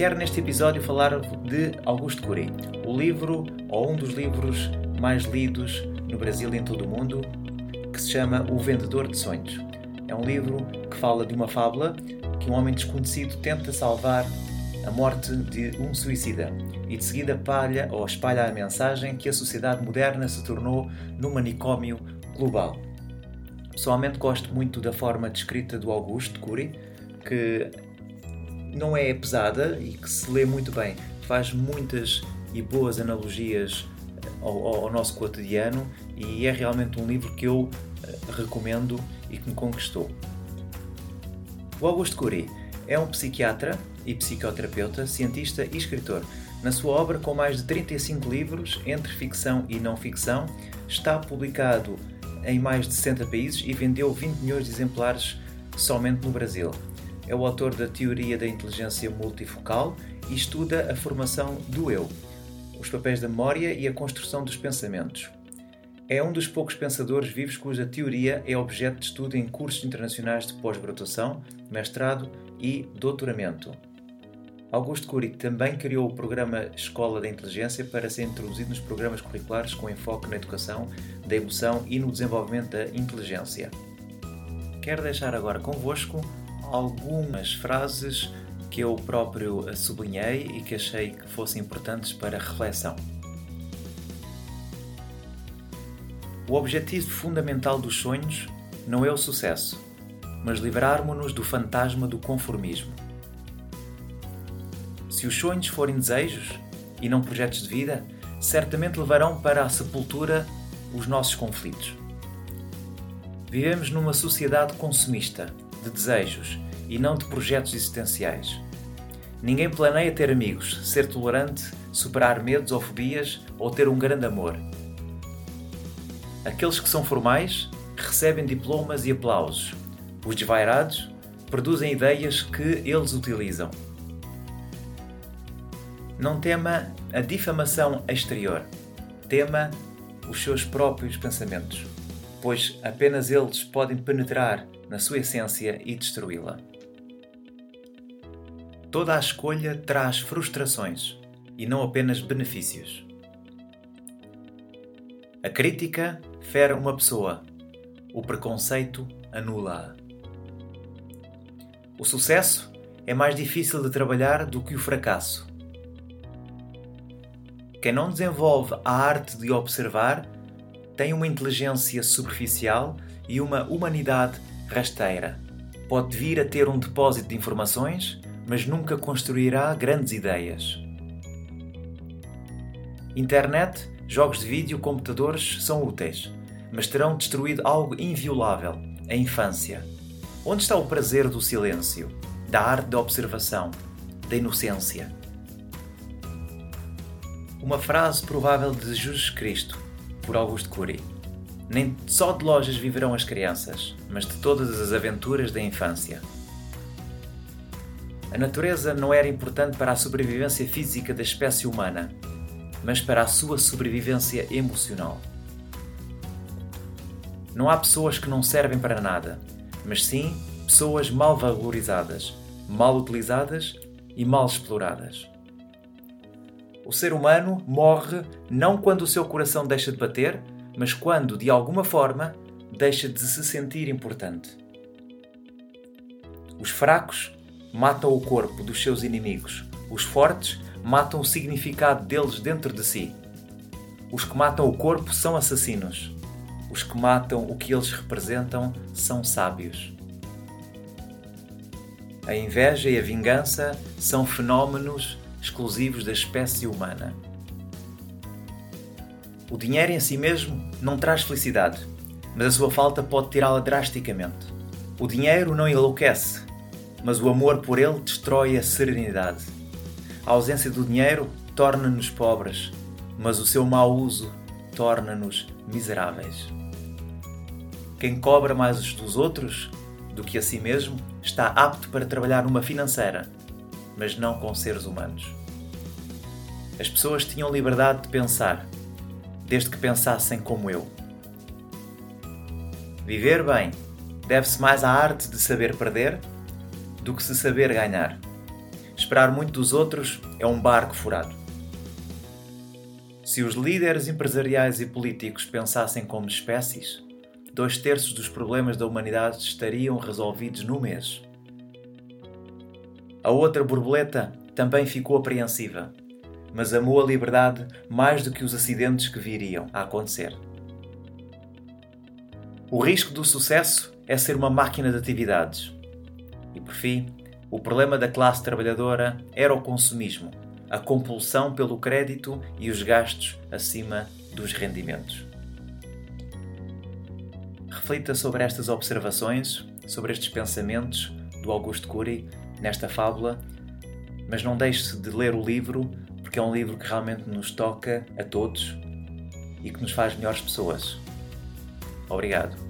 Quero neste episódio falar de Augusto Cury, o livro ou um dos livros mais lidos no Brasil e em todo o mundo, que se chama O Vendedor de Sonhos. É um livro que fala de uma fábula que um homem desconhecido tenta salvar a morte de um suicida e de seguida palha ou espalha a mensagem que a sociedade moderna se tornou num manicômio global. Pessoalmente gosto muito da forma descrita do Augusto Cury, que não é pesada e que se lê muito bem. Faz muitas e boas analogias ao, ao, nosso cotidiano e é realmente um livro que eu eh, recomendo e que me conquistou. O Augusto Cury é um psiquiatra e psicoterapeuta, cientista e escritor. Na sua obra, com mais de 35 livros, entre ficção e não ficção, está publicado em mais de 60 países e vendeu 20 milhões de exemplares somente no Brasil. É o autor da Teoria da Inteligência Multifocal e estuda a formação do eu, os papéis da memória e a construção dos pensamentos. É um dos poucos pensadores vivos cuja teoria é objeto de estudo em cursos internacionais de pós-graduação, mestrado e doutoramento. Augusto Cury também criou o programa Escola da Inteligência para ser introduzido nos programas curriculares com enfoque na educação da emoção e no desenvolvimento da inteligência. Quero deixar agora convosco algumas frases que eu próprio sublinhei e que achei que fossem importantes para reflexão. O objetivo fundamental dos sonhos não é o sucesso, mas livrarmos-nos do fantasma do conformismo. Se os sonhos forem desejos e não projetos de vida, certamente levarão para a sepultura os nossos conflitos. Vivemos numa sociedade consumista, de desejos e não de projetos existenciais. Ninguém planeia ter amigos, ser tolerante, superar medos ou fobias ou ter um grande amor. Aqueles que são formais recebem diplomas e aplausos. Os desvairados produzem ideias que eles utilizam. Não tema a difamação exterior, tema os seus próprios pensamentos, pois apenas eles podem penetrar na sua essência e destruí-la. Toda a escolha traz frustrações e não apenas benefícios. A crítica fere uma pessoa, o preconceito anula-a. O sucesso é mais difícil de trabalhar do que o fracasso. Quem não desenvolve a arte de observar tem uma inteligência superficial e uma humanidade rasteira. Pode vir a ter um depósito de informações mas nunca construirá grandes ideias. Internet, jogos de vídeo, computadores são úteis, mas terão destruído algo inviolável: a infância. Onde está o prazer do silêncio, da arte da observação, da inocência? Uma frase provável de Jesus Cristo, por Augusto Cury. Nem só de lojas viverão as crianças, mas de todas as aventuras da infância. A natureza não era importante para a sobrevivência física da espécie humana, mas para a sua sobrevivência emocional. Não há pessoas que não servem para nada, mas sim pessoas mal valorizadas, mal utilizadas e mal exploradas. O ser humano morre não quando o seu coração deixa de bater, mas quando, de alguma forma, deixa de se sentir importante. Os fracos matam o corpo dos seus inimigos. Os fortes matam o significado deles dentro de si. Os que matam o corpo são assassinos. Os que matam o que eles representam são sábios. A inveja e a vingança são fenómenos exclusivos da espécie humana. O dinheiro em si mesmo não traz felicidade, mas a sua falta pode tirá-la drasticamente. O dinheiro não enlouquece, mas o amor por ele destrói a serenidade. A ausência do dinheiro torna-nos pobres, mas o seu mau uso torna-nos miseráveis. Quem cobra mais dos outros do que a si mesmo está apto para trabalhar numa financeira, mas não com seres humanos. As pessoas tinham liberdade de pensar, desde que pensassem como eu. Viver bem deve-se mais à arte de saber perder do que se saber ganhar. Esperar muito dos outros é um barco furado. Se os líderes empresariais e políticos pensassem como espécies, dois terços dos problemas da humanidade estariam resolvidos no mês. A outra borboleta também ficou apreensiva, mas amou a liberdade mais do que os acidentes que viriam a acontecer. O risco do sucesso é ser uma máquina de atividades. E por fim, o problema da classe trabalhadora era o consumismo, a compulsão pelo crédito e os gastos acima dos rendimentos. Reflita sobre estas observações, sobre estes pensamentos do Augusto Cury nesta fábula, mas não deixe de ler o livro, porque é um livro que realmente nos toca a todos e que nos faz melhores pessoas. Obrigado.